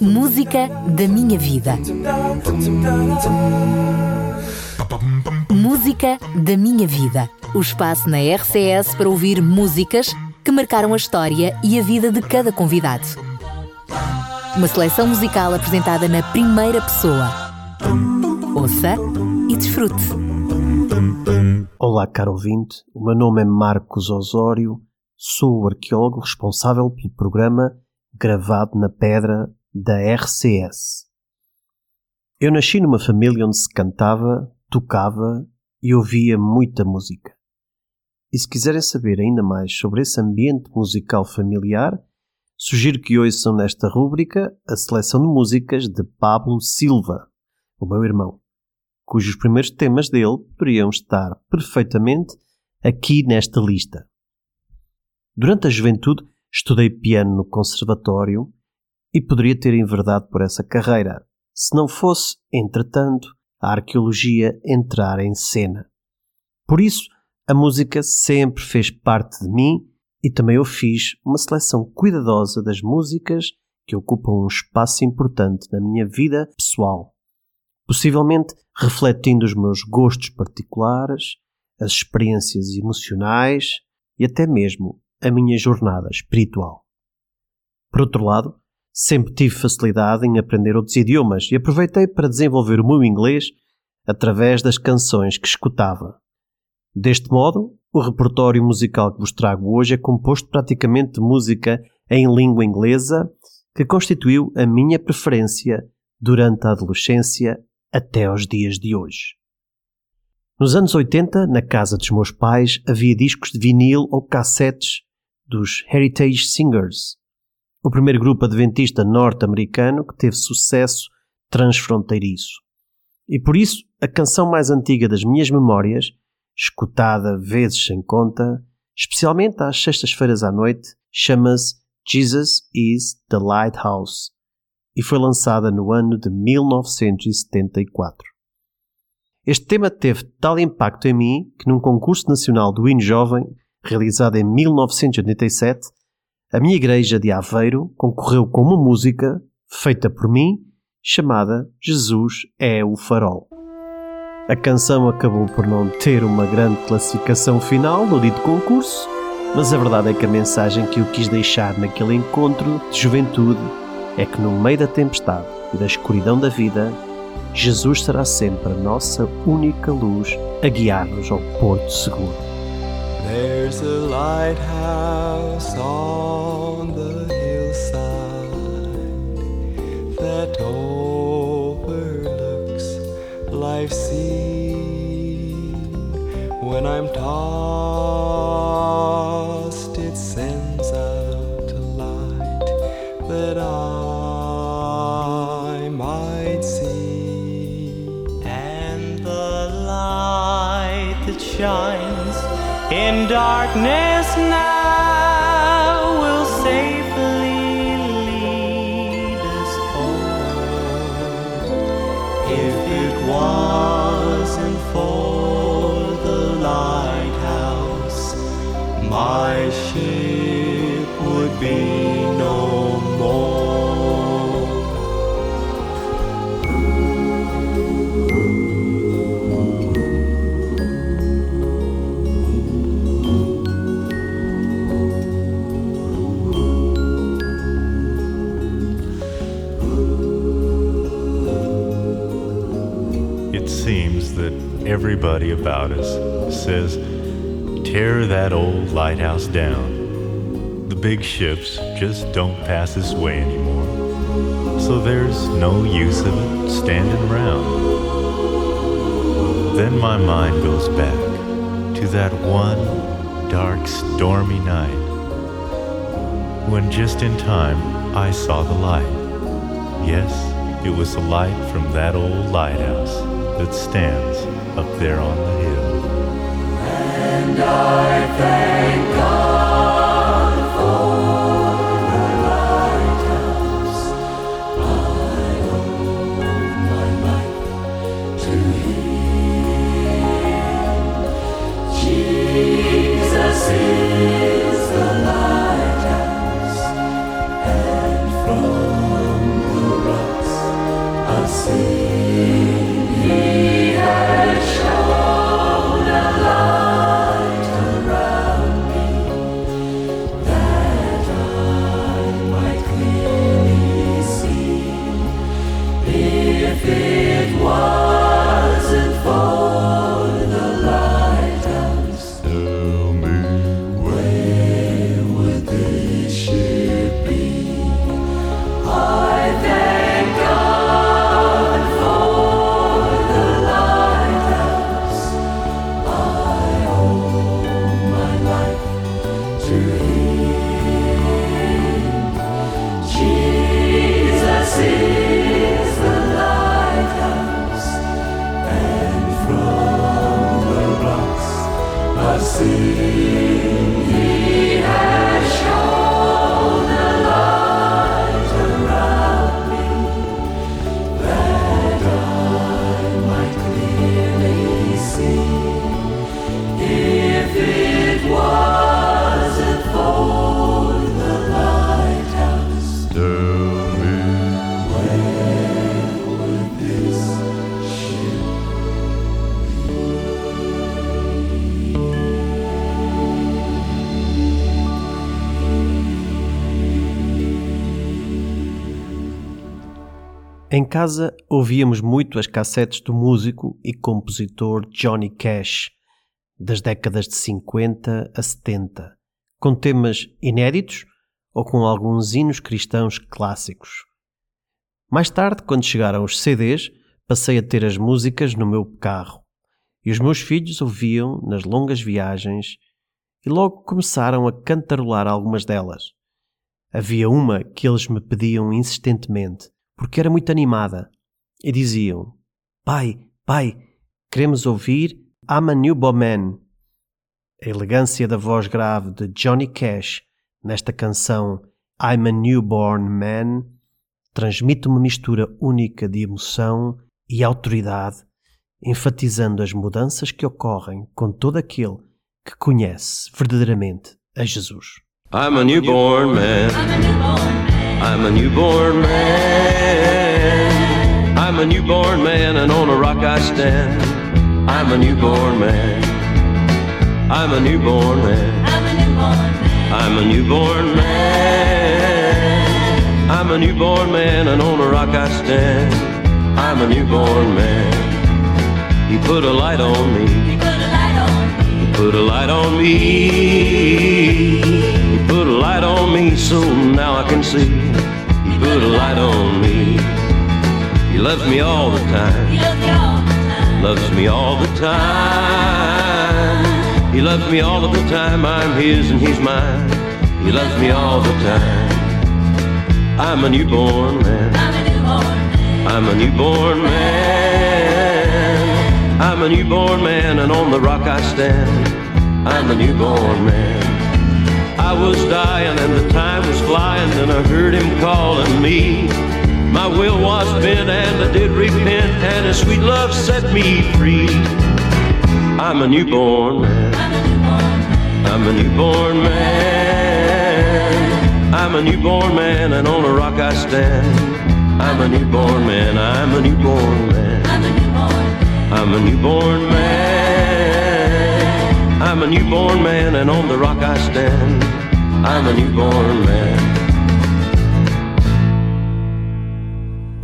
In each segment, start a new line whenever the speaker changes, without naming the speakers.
Música da minha vida. Música da minha vida. O espaço na RCS para ouvir músicas que marcaram a história e a vida de cada convidado. Uma seleção musical apresentada na primeira pessoa. Ouça e desfrute.
Olá, caro ouvinte. O meu nome é Marcos Osório. Sou o arqueólogo responsável pelo programa Gravado na Pedra da RCS. Eu nasci numa família onde se cantava, tocava e ouvia muita música. E se quiserem saber ainda mais sobre esse ambiente musical familiar, sugiro que ouçam nesta rúbrica a seleção de músicas de Pablo Silva, o meu irmão, cujos primeiros temas dele poderiam estar perfeitamente aqui nesta lista. Durante a juventude estudei piano no conservatório e poderia ter enverdado por essa carreira, se não fosse, entretanto, a arqueologia entrar em cena. Por isso, a música sempre fez parte de mim e também eu fiz uma seleção cuidadosa das músicas que ocupam um espaço importante na minha vida pessoal, possivelmente refletindo os meus gostos particulares, as experiências emocionais e até mesmo a minha jornada espiritual. Por outro lado, sempre tive facilidade em aprender outros idiomas e aproveitei para desenvolver o meu inglês através das canções que escutava. Deste modo, o repertório musical que vos trago hoje é composto praticamente de música em língua inglesa que constituiu a minha preferência durante a adolescência até aos dias de hoje. Nos anos 80, na casa dos meus pais, havia discos de vinil ou cassetes dos Heritage Singers, o primeiro grupo adventista norte-americano que teve sucesso transfronteiriço. E por isso, a canção mais antiga das minhas memórias, escutada vezes sem conta, especialmente às sextas-feiras à noite, chama-se Jesus is the Lighthouse e foi lançada no ano de 1974. Este tema teve tal impacto em mim que num concurso nacional do hino jovem, realizado em 1987, a minha igreja de Aveiro concorreu com uma música feita por mim chamada Jesus é o Farol. A canção acabou por não ter uma grande classificação final no dito concurso, mas a verdade é que a mensagem que eu quis deixar naquele encontro de juventude é que no meio da tempestade e da escuridão da vida, Jesus será sempre a nossa única luz a guiar-nos ao porto seguro.
There's a lighthouse on the hillside that overlooks life's sea. When I'm tossed,
about us says, tear that old lighthouse down. The big ships just don't pass this way anymore. So there's no use of it standing around. Then my mind goes back to that one dark, stormy night when just in time I saw the light. Yes, it was the light from that old lighthouse that stands up there on the hill.
Jesus is the lighthouse,
casa ouvíamos muito as cassetes do músico e compositor Johnny Cash, das décadas de 50 a 70, com temas inéditos ou com alguns hinos cristãos clássicos. Mais tarde, quando chegaram os CDs, passei a ter as músicas no meu carro e os meus filhos ouviam nas longas viagens e logo começaram a cantarolar algumas delas. Havia uma que eles me pediam insistentemente, porque era muito animada, e diziam: Pai, pai, queremos ouvir I'm a Newborn Man. A elegância da voz grave de Johnny Cash nesta canção I'm a Newborn Man transmite uma mistura única de emoção e autoridade, enfatizando as mudanças que ocorrem com todo aquele que conhece verdadeiramente a Jesus.
I'm a newborn man. I'm a newborn man. I'm a newborn man, and on a rock I stand. I'm a newborn man. I'm a newborn man. I'm a newborn man. I'm a newborn man, and on a rock I stand. I'm a newborn man. He put a light on me. He put a light on me. He put a light on me, so now I can see. He put a light on me. He loves me all the time. Loves me all the time. He loves me all of the time. I'm his and he's mine. He loves me all the time. I'm a newborn man. I'm a newborn man. I'm a newborn man, and on the rock I stand. I'm a newborn man. I was dying and the time was flying, and I heard him calling me. My will was bent and I did repent, and his sweet love set me free. I'm a newborn man. I'm a newborn man. I'm a newborn man, and on a rock I stand. I'm a newborn man. I'm a newborn man. I'm a newborn man. I'm a newborn man, and on the rock I stand. I'm a newborn man.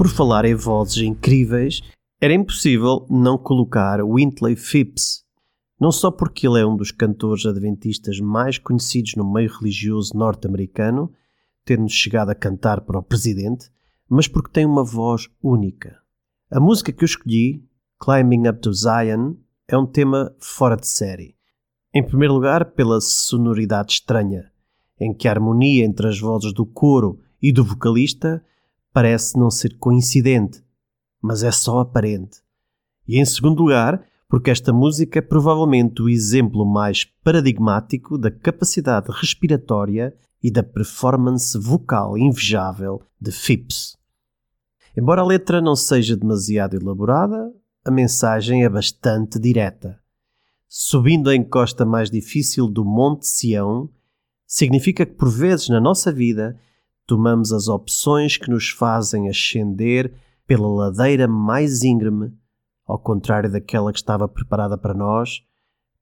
Por falar em vozes incríveis, era impossível não colocar Wintley Phipps, não só porque ele é um dos cantores adventistas mais conhecidos no meio religioso norte-americano, tendo chegado a cantar para o presidente, mas porque tem uma voz única. A música que eu escolhi, Climbing Up to Zion, é um tema fora de série. Em primeiro lugar, pela sonoridade estranha, em que a harmonia entre as vozes do coro e do vocalista parece não ser coincidente, mas é só aparente. E em segundo lugar, porque esta música é provavelmente o exemplo mais paradigmático da capacidade respiratória e da performance vocal invejável de Phipps. Embora a letra não seja demasiado elaborada, a mensagem é bastante direta. Subindo a encosta mais difícil do Monte Sião, significa que por vezes na nossa vida tomamos as opções que nos fazem ascender pela ladeira mais íngreme, ao contrário daquela que estava preparada para nós,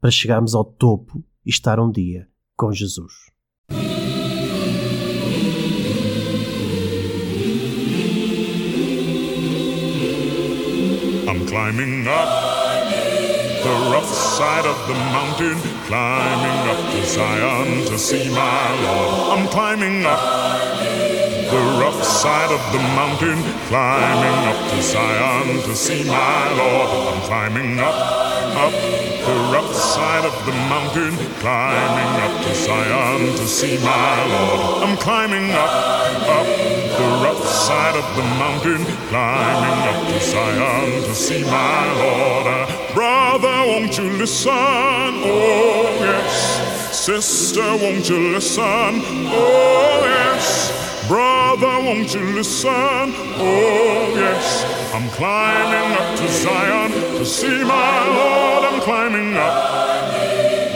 para chegarmos ao topo e estar um dia com Jesus.
I'm climbing up the rough side of the mountain, climbing up to Zion to see my Lord. I'm climbing up the rough side of the mountain, climbing up to Zion to see my Lord. I'm climbing up, up the rough side of the mountain, climbing up to Zion to see my Lord. I'm climbing up, up the rough side of the mountain, climbing up to Zion to see my Lord. Brother, won't you listen? Oh, yes. Sister, won't you listen? Oh, yes. Brother, won't you listen? Oh, yes. I'm climbing up to Zion to see my Lord. I'm climbing up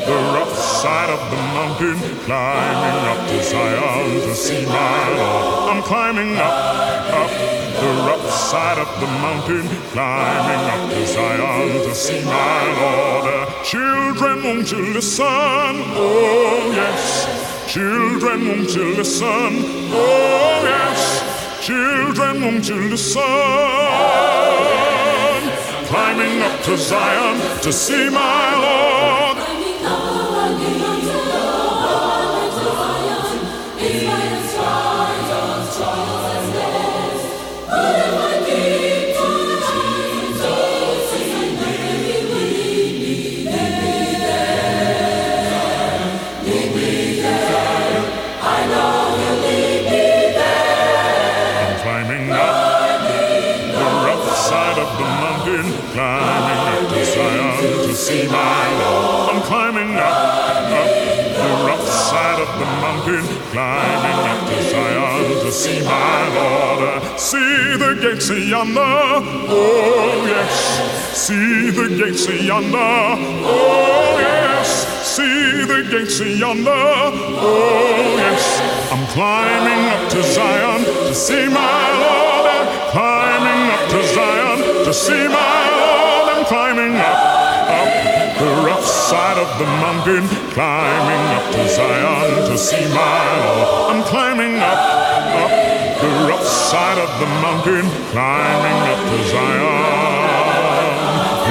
the rough side of the mountain, climbing up to Zion to see my Lord. I'm climbing up, up the rough side of the mountain, climbing up to Zion to see my Lord. Children, won't you listen? Oh, yes. Children, won't you listen? Oh, yes. Children, won't you listen? Climbing up to Zion to see my Lord. My Lord. I'm climbing up, up the rough side of the mountain, climbing up to Zion to see my Lord. See the gates yonder, oh yes. See the gates yonder, oh yes. See the gates yonder, oh yes. I'm climbing up to Zion to see my Lord. I'm climbing up to Zion to see my Lord. I'm climbing up, up the rough side of the mountain, climbing up to Zion to see my Lord. I'm climbing up, up the rough side of the mountain, climbing up to Zion.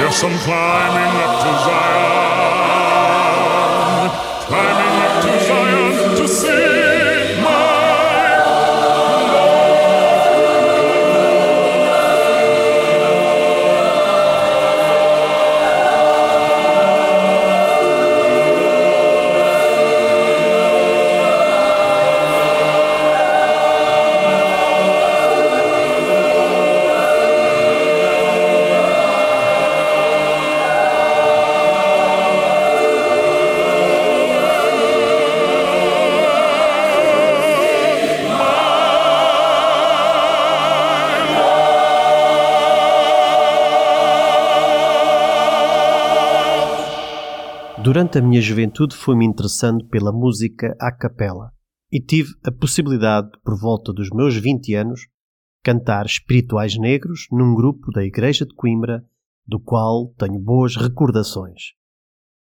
Yes, I'm climbing up to Zion,
Durante a minha juventude fui-me interessando pela música à capela e tive a possibilidade, por volta dos meus 20 anos, cantar espirituais negros num grupo da Igreja de Coimbra, do qual tenho boas recordações.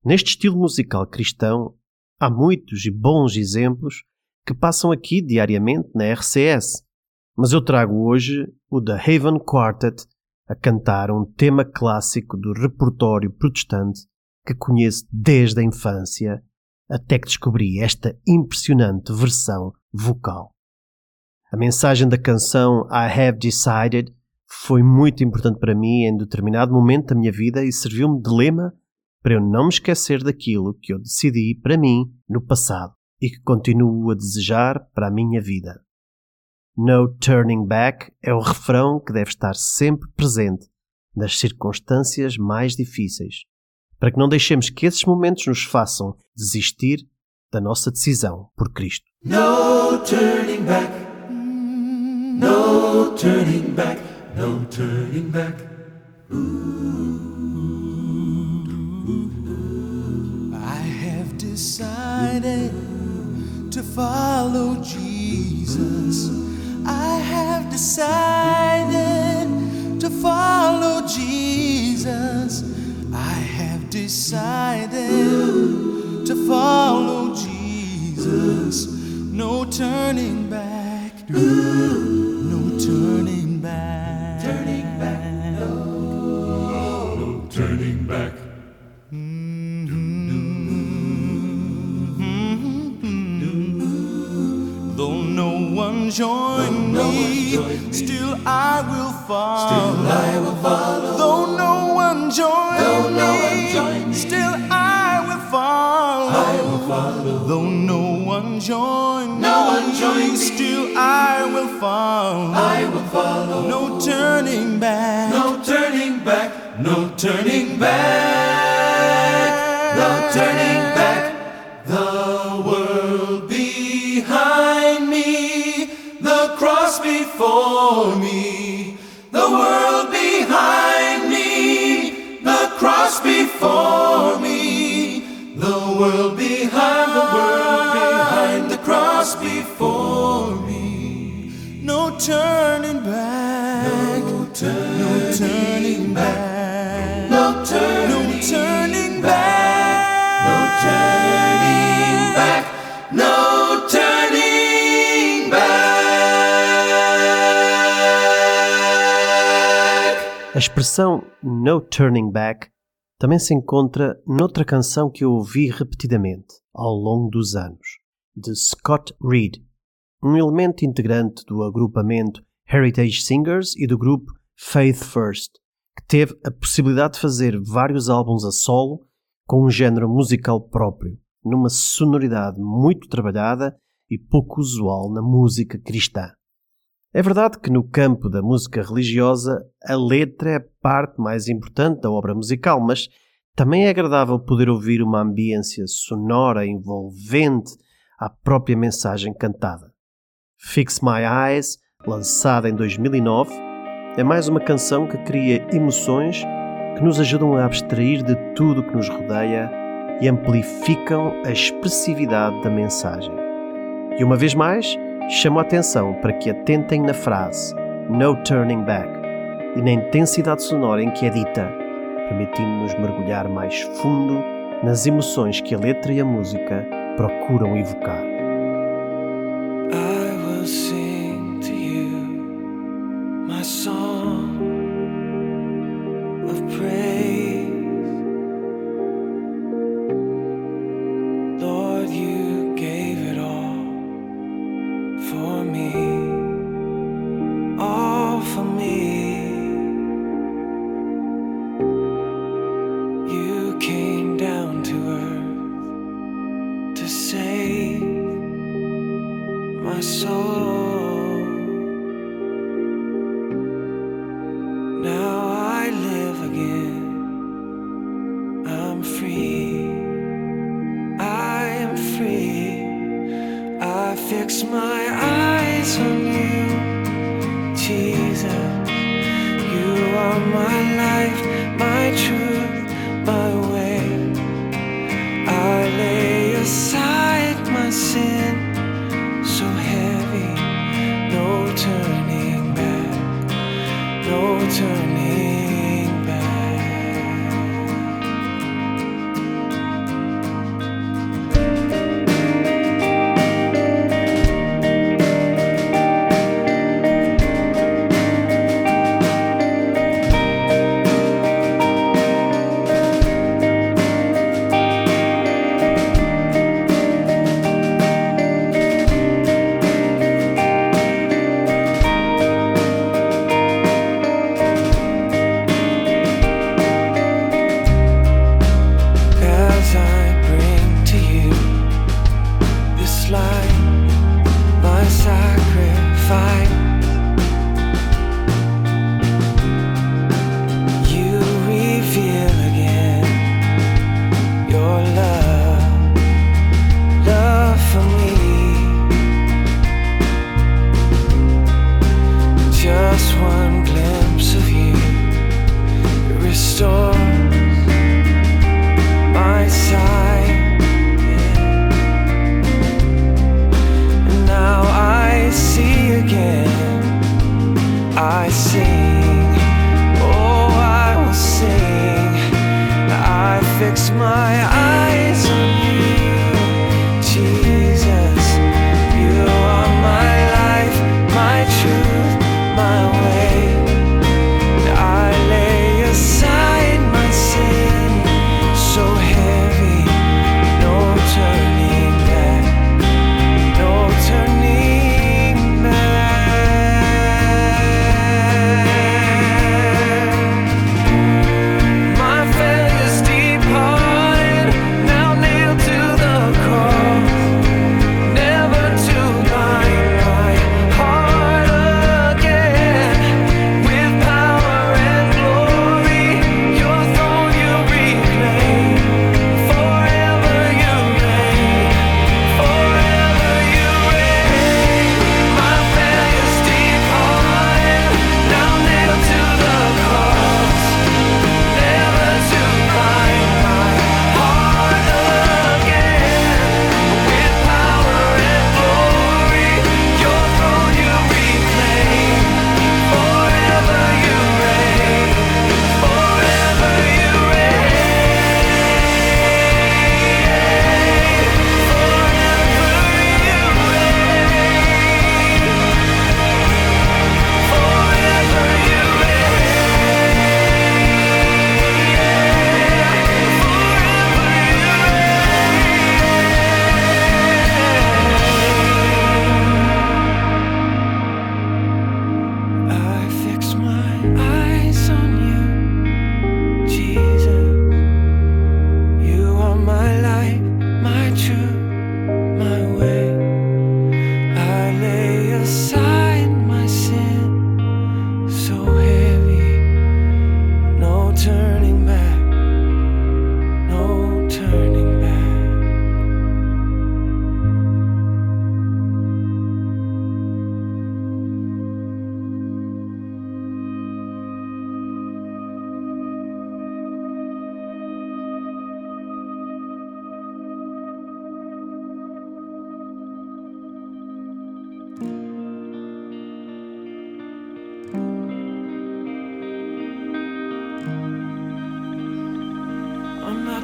Neste estilo musical cristão, há muitos e bons exemplos que passam aqui diariamente na RCS, mas eu trago hoje o da Haven Quartet a cantar um tema clássico do repertório protestante que conheço desde a infância até que descobri esta impressionante versão vocal. A mensagem da canção I Have Decided foi muito importante para mim em determinado momento da minha vida e serviu-me de lema para eu não me esquecer daquilo que eu decidi para mim no passado e que continuo a desejar para a minha vida. No Turning Back é o refrão que deve estar sempre presente nas circunstâncias mais difíceis, para que não deixemos que esses momentos nos façam desistir da nossa decisão por Cristo.
No turning back. No turning back. No turning back. I have decided to follow Jesus. I have decided decided to follow Jesus. No turning back. No turning back. Turning back. No turning back. Mm-hmm. Though no one join me, still I will follow. Still I will follow. Though no one join no one join still I will follow. I will follow. No turning back. No turning back. No turning back. No turning back. The world behind me, the cross before me. The world behind me, the cross before me. The world turning back. No turning, no turning back. No turning, no turning back. No turning back. No turning back.
A expressão no turning back também se encontra noutra canção que eu ouvi repetidamente ao longo dos anos, de Scott Reed um elemento integrante do agrupamento Heritage Singers e do grupo Faith First, que teve a possibilidade de fazer vários álbuns a solo com um género musical próprio, numa sonoridade muito trabalhada e pouco usual na música cristã. É verdade que no campo da música religiosa a letra é a parte mais importante da obra musical, mas também é agradável poder ouvir uma ambiência sonora envolvente à própria mensagem cantada. Fix My Eyes, lançada em 2009, é mais uma canção que cria emoções que nos ajudam a abstrair de tudo o que nos rodeia e amplificam a expressividade da mensagem. E uma vez mais, chamo a atenção para que atentem na frase No Turning Back e na intensidade sonora em que é dita, permitindo-nos mergulhar mais fundo nas emoções que a letra e a música procuram evocar.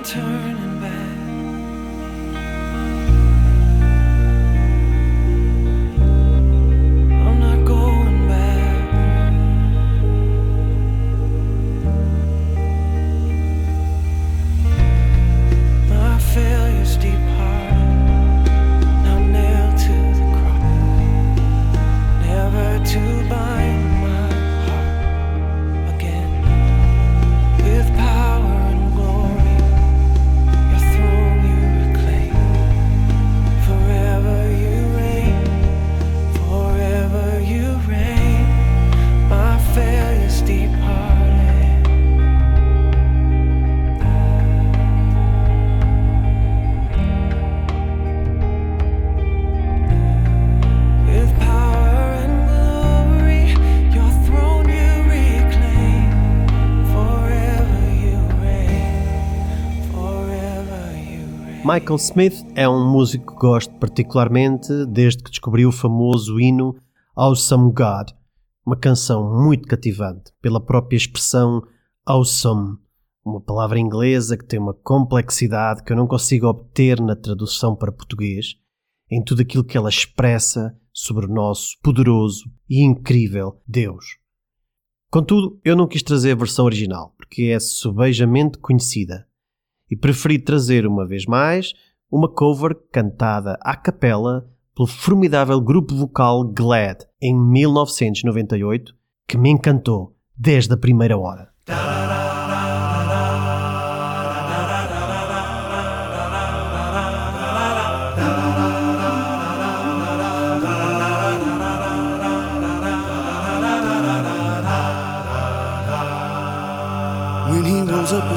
turn
Michael Smith é um músico que gosto particularmente desde que descobri o famoso hino Awesome God, uma canção muito cativante pela própria expressão awesome, uma palavra inglesa que tem uma complexidade que eu não consigo obter na tradução para português, em tudo aquilo que ela expressa sobre o nosso poderoso e incrível Deus. Contudo, eu não quis trazer a versão original, porque é subejamente conhecida e preferi trazer uma vez mais uma cover cantada à capela pelo formidável grupo vocal Glad em 1998, que me encantou desde a primeira hora.
When he rolls up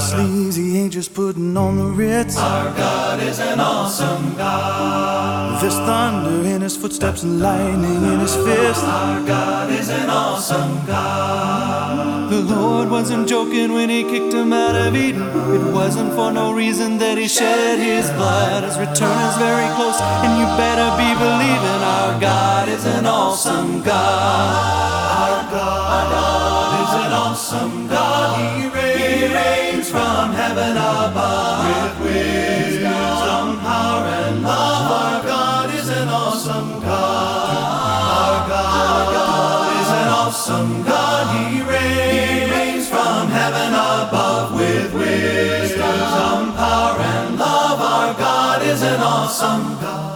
just putting on the Ritz. Our God is an awesome God. There's thunder in his footsteps and lightning in his fist. Our God is an awesome God. The Lord wasn't joking when he kicked him out of Eden. It wasn't for no reason that he shed his blood. His return is very close, and you better be believing our God is an awesome God. Our God is an awesome God. He reigns from heaven above with wisdom, power, and love. Our God is an awesome God. Our God is an awesome God. He reigns from heaven above with wisdom, power, and love. Our God is an awesome God.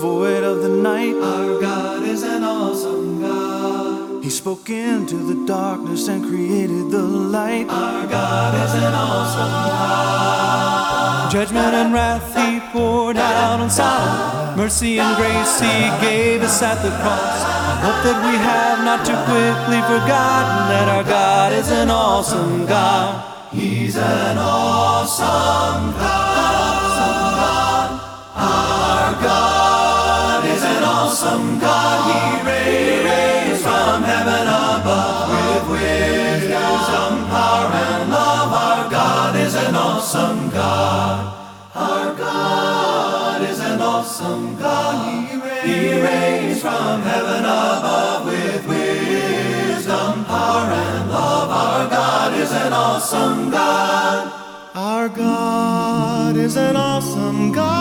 Void of the night, our God is an awesome God. He spoke into the darkness and created the light. Our God is an awesome God. Judgment and wrath He poured out on Sodom. Mercy and grace He gave us at the cross. I hope that we have not too quickly forgotten that our God is an awesome God. He's an awesome God. Awesome God. He reigns from heaven above with wisdom, power, and love. Our God is an awesome God. Our God is an awesome God. He reigns, from heaven above with wisdom, power, and love. Our God is an awesome God. Our God is an awesome God.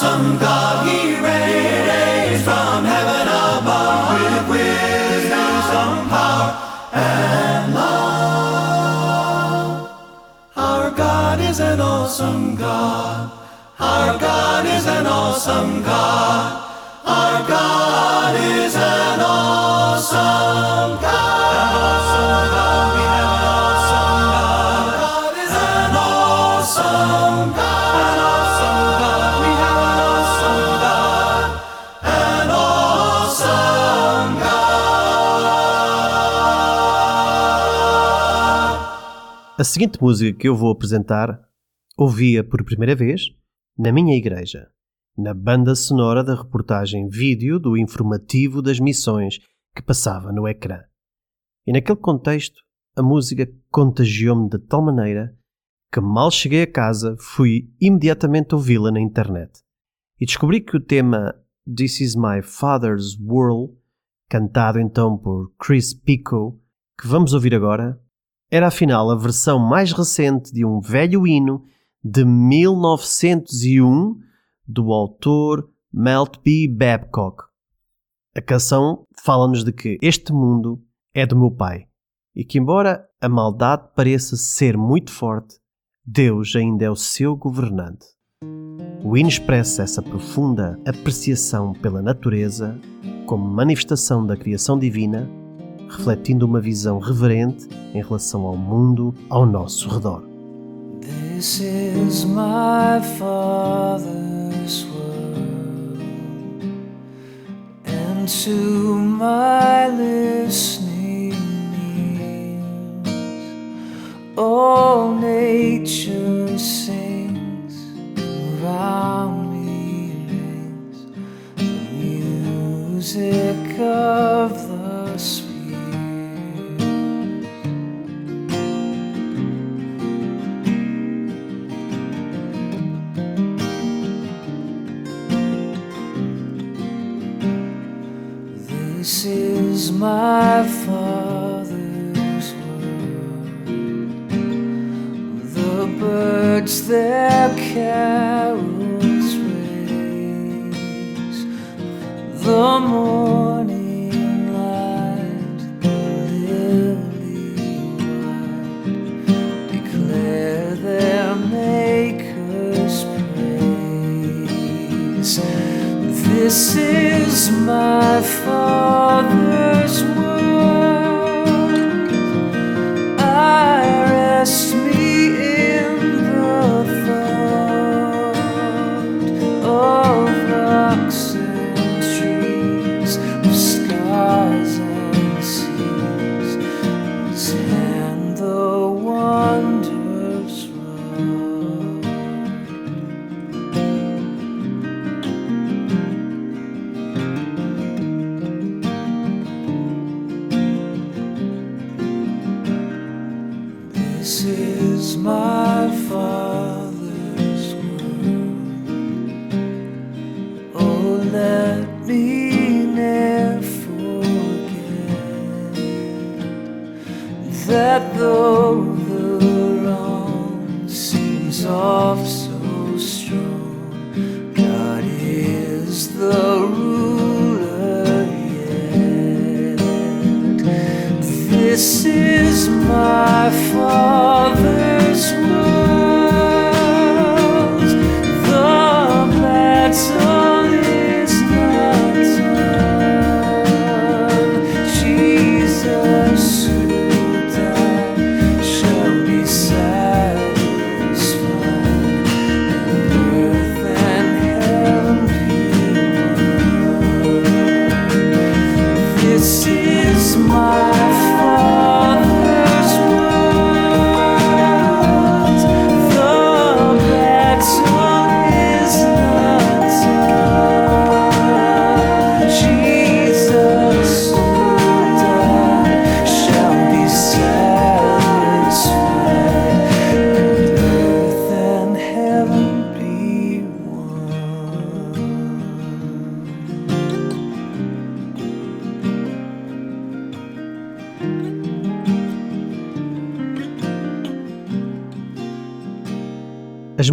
Awesome God. He reigns from heaven above with wisdom, power, and love. Our God is an awesome God. Our God is an awesome God. Our God is an awesome
seguinte música que eu vou apresentar ouvi-a por primeira vez na minha igreja, na banda sonora da reportagem vídeo do informativo das missões que passava no ecrã. E naquele contexto, a música contagiou-me de tal maneira que mal cheguei a casa fui imediatamente ouvi-la na internet e descobri que o tema This Is My Father's World, cantado então por Chris Pico, que vamos ouvir agora, era afinal a versão mais recente de um velho hino de 1901 do autor Melt B. Babcock. A canção fala-nos de que este mundo é do meu pai e que, embora a maldade pareça ser muito forte, Deus ainda é o seu governante. O hino expressa essa profunda apreciação pela natureza como manifestação da criação divina, refletindo uma visão reverente em relação ao mundo ao nosso redor.
This is my father's world, and to my listening ears, all nature sings, around me the music of my father's world. The birds their carols raise. The morning light, the lily white, declare their Maker's praise. This is my Father's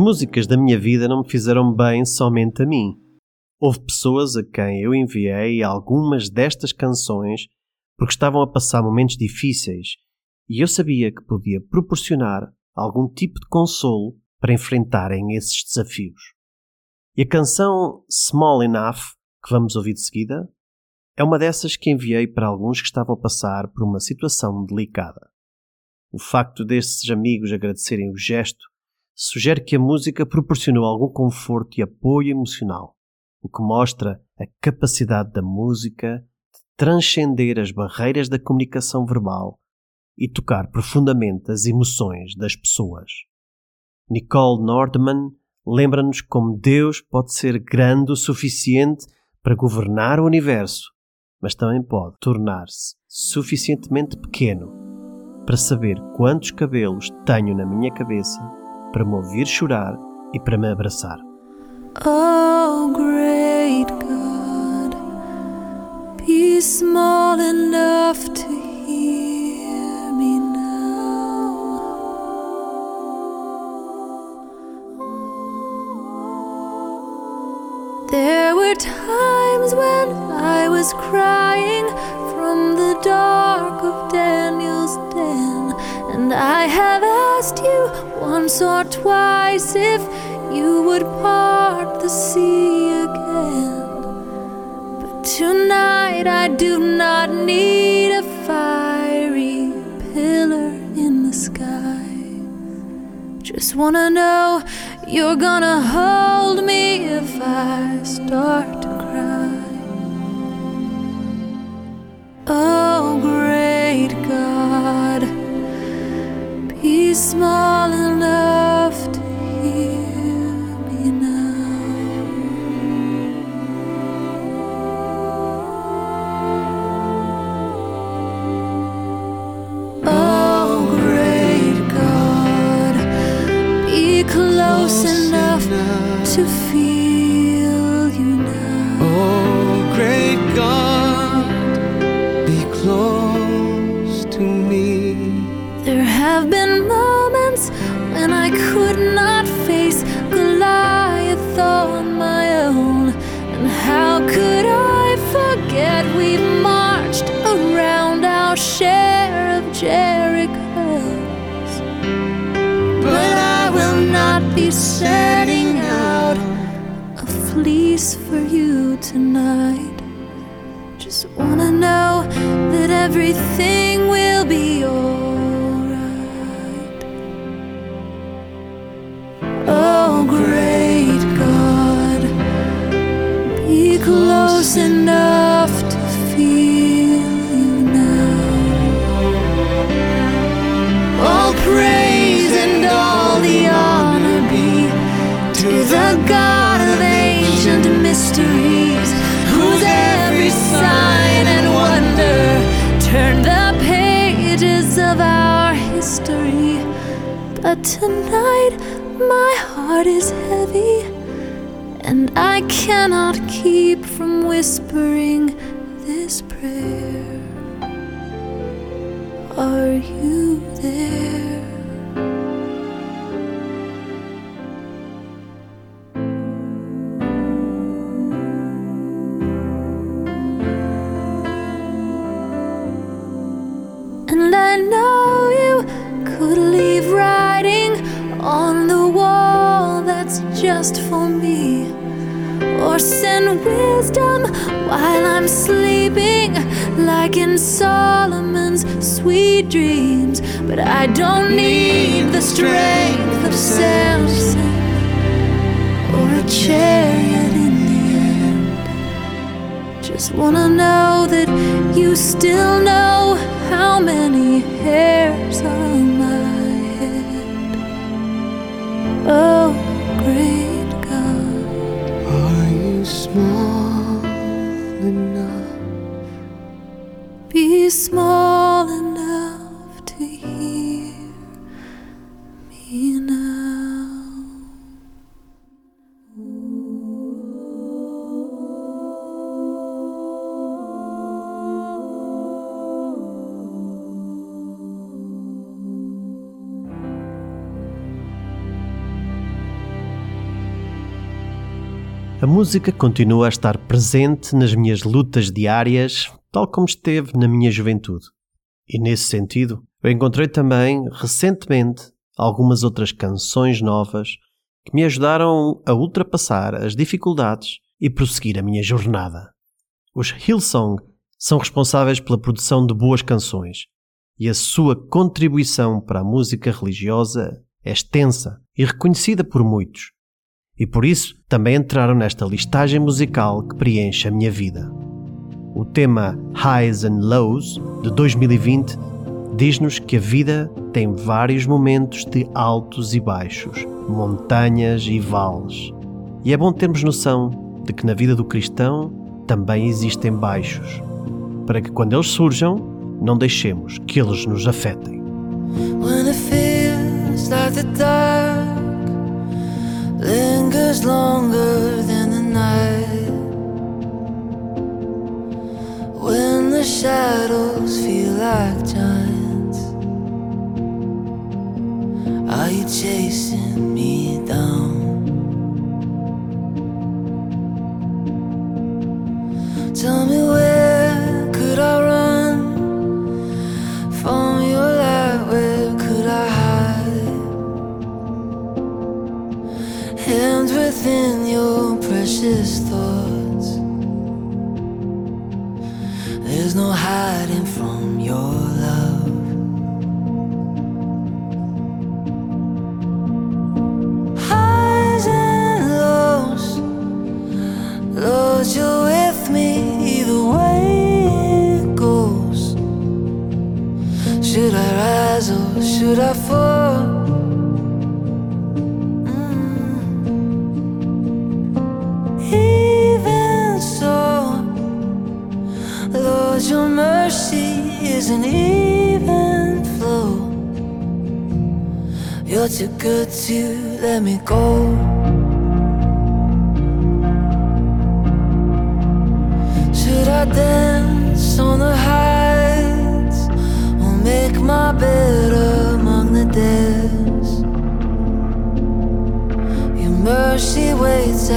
músicas da minha vida não me fizeram bem somente a mim. Houve pessoas a quem eu enviei algumas destas canções porque estavam a passar momentos difíceis e eu sabia que podia proporcionar algum tipo de consolo para enfrentarem esses desafios. E a canção Small Enough, que vamos ouvir de seguida, é uma dessas que enviei para alguns que estavam a passar por uma situação delicada. O facto destes amigos agradecerem o gesto sugere que a música proporcionou algum conforto e apoio emocional, o que mostra a capacidade da música de transcender as barreiras da comunicação verbal e tocar profundamente as emoções das pessoas. Nicole Nordman lembra-nos como Deus pode ser grande o suficiente para governar o universo, mas também pode tornar-se suficientemente pequeno para saber quantos cabelos tenho na minha cabeça para me ouvir chorar e para me abraçar.
Oh, great God, be small enough to hear me now. There were times when I was crying from the dark of den, and I have asked you once or twice if you would part the sea again. But tonight I do not need a fiery pillar in the sky. Just wanna know you're gonna hold me if I start to cry. Oh, small be setting out a fleece for you tonight. Just wanna know that everything will be alright. Sign and wonder turn the pages of our history. But tonight my heart is heavy, and I cannot keep from whispering this prayer. Are you there? Solomon's sweet dreams. But I don't need the strength of Samson or a chariot in the end. Just wanna know that you still know how many hairs are on my head. Oh,
A música continua a estar presente nas minhas lutas diárias, tal como esteve na minha juventude. E nesse sentido, eu encontrei também, recentemente, algumas outras canções novas que me ajudaram a ultrapassar as dificuldades e prosseguir a minha jornada. Os Hillsong são responsáveis pela produção de boas canções e a sua contribuição para a música religiosa é extensa e reconhecida por muitos. E por isso também entraram nesta listagem musical que preenche a minha vida. O tema Highs and Lows, de 2020, diz-nos que a vida tem vários momentos de altos e baixos, montanhas e vales. E é bom termos noção de que na vida do cristão também existem baixos, para que quando eles surjam, não deixemos que eles nos afetem.
Longer than the night. When the shadows feel like giants, are you chasing me down? Tell me precious thoughts. There's no hiding from your love. Highs and lows, Lord, you're with me either way it goes. Should I rise or should I fall? Is an even flow. You're too good to let me go. Should I dance on the heights or make my bed among the dead? Your mercy waits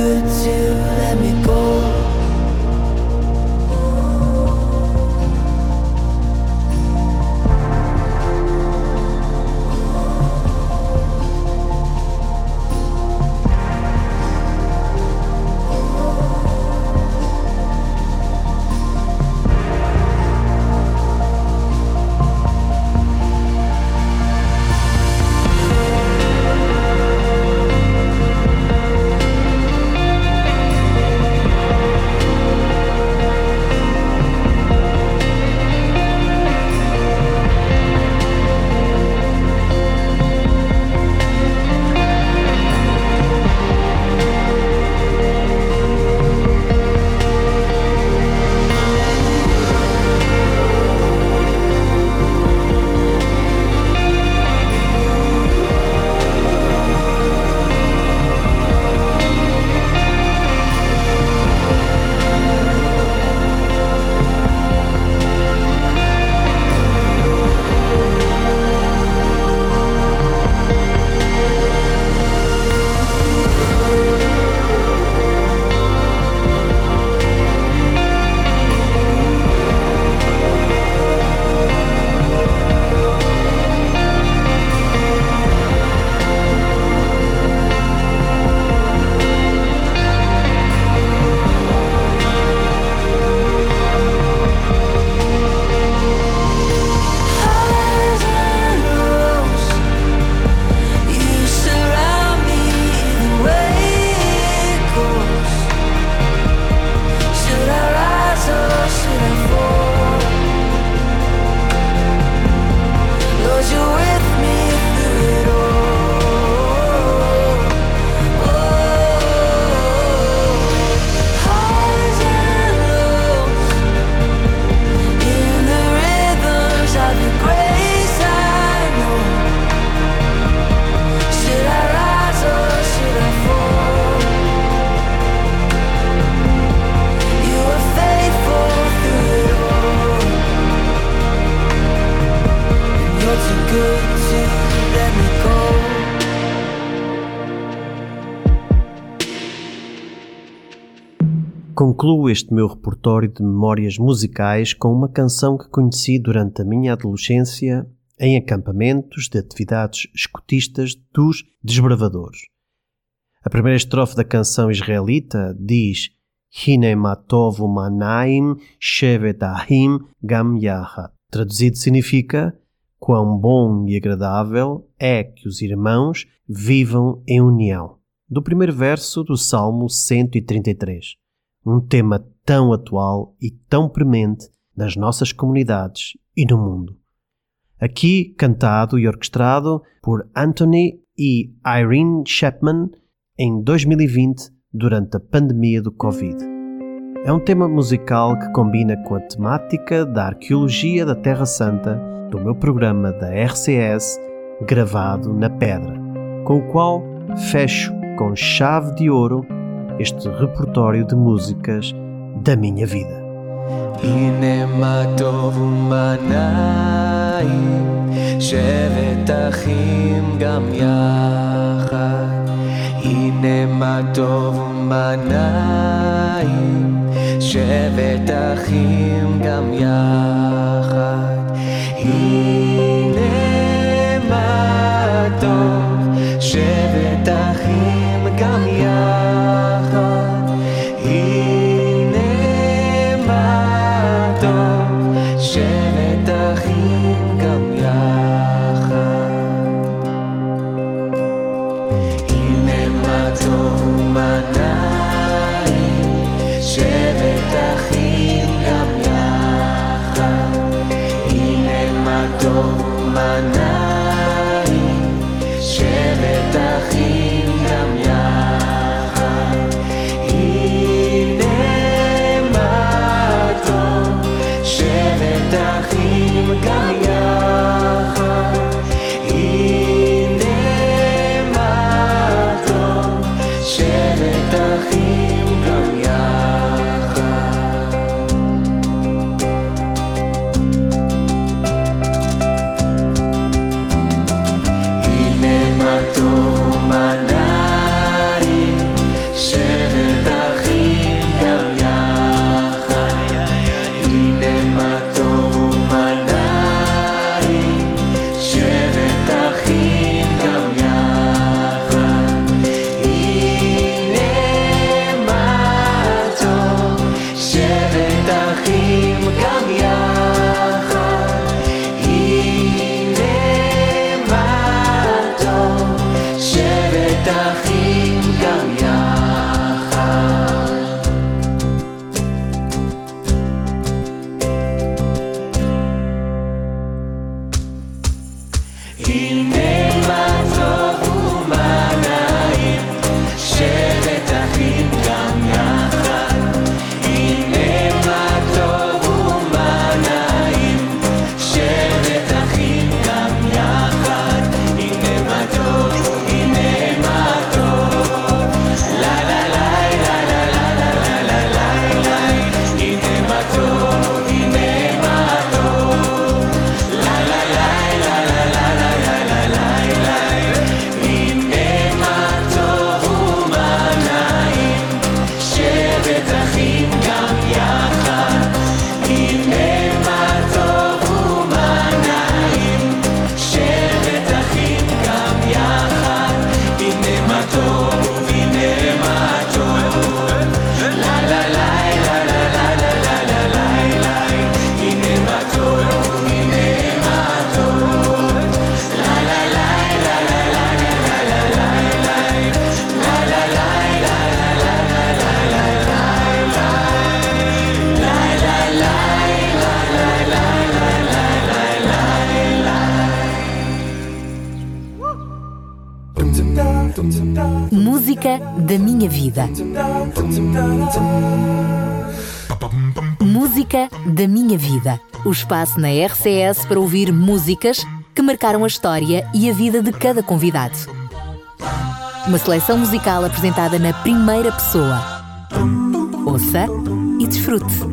good to
Concluo este meu repertório de memórias musicais com uma canção que conheci durante a minha adolescência em acampamentos de atividades escotistas dos desbravadores. A primeira estrofe da canção israelita diz Hinematov Manaim Shevetahim Gam Yahat. Traduzido significa Quão bom e agradável é que os irmãos vivam em união. Do primeiro verso do Salmo 133. Um tema tão atual e tão premente nas nossas comunidades e no mundo. Aqui cantado e orquestrado por Anthony e Irene Chapman em 2020 durante a pandemia do Covid. É um tema musical que combina com a temática da arqueologia da Terra Santa do meu programa da RCS gravado na pedra, com o qual fecho com chave de ouro este repertório de músicas da minha vida.
שבת אחים גם יחד הנה מה טוב ומה נעים שבת אחים גם יחד הנה מה טוב
אדום עניים שבט אחי espaço na RCS para ouvir músicas que marcaram a história e a vida de cada convidado. Uma seleção musical apresentada na primeira pessoa. Ouça e desfrute.